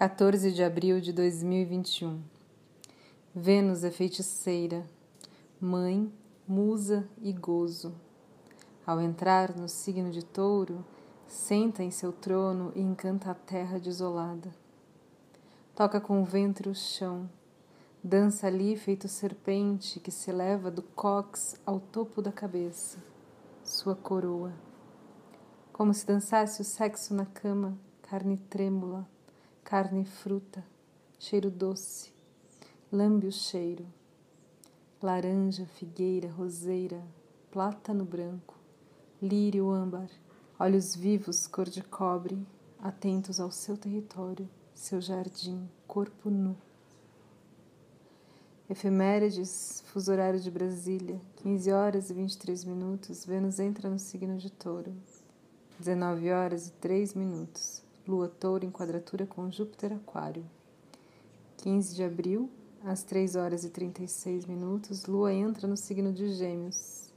14 de abril de 2021. Vênus é feiticeira, mãe, musa e gozo. Ao entrar no signo de Touro, senta em seu trono e encanta a terra desolada. Toca com o ventre o chão, dança ali feito serpente que se eleva do cox ao topo da cabeça, sua coroa. Como se dançasse o sexo na cama, carne trêmula, carne fruta, cheiro doce, lambe o cheiro. Laranja, figueira, roseira, plátano branco, lírio âmbar, olhos vivos cor de cobre, atentos ao seu território, seu jardim, corpo nu. Efemérides, fuso horário de Brasília, 15 horas e 23 minutos, Vênus entra no signo de touro. 19 horas e 3 minutos, Lua touro em quadratura com Júpiter aquário. 15 de abril, às 3 horas e 36 minutos, Lua entra no signo de Gêmeos.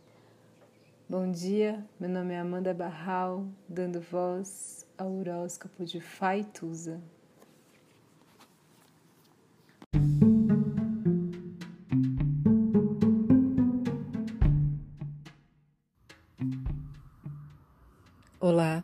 Bom dia, meu nome é Amanda Barral, dando voz ao horóscopo de Faituza. Olá,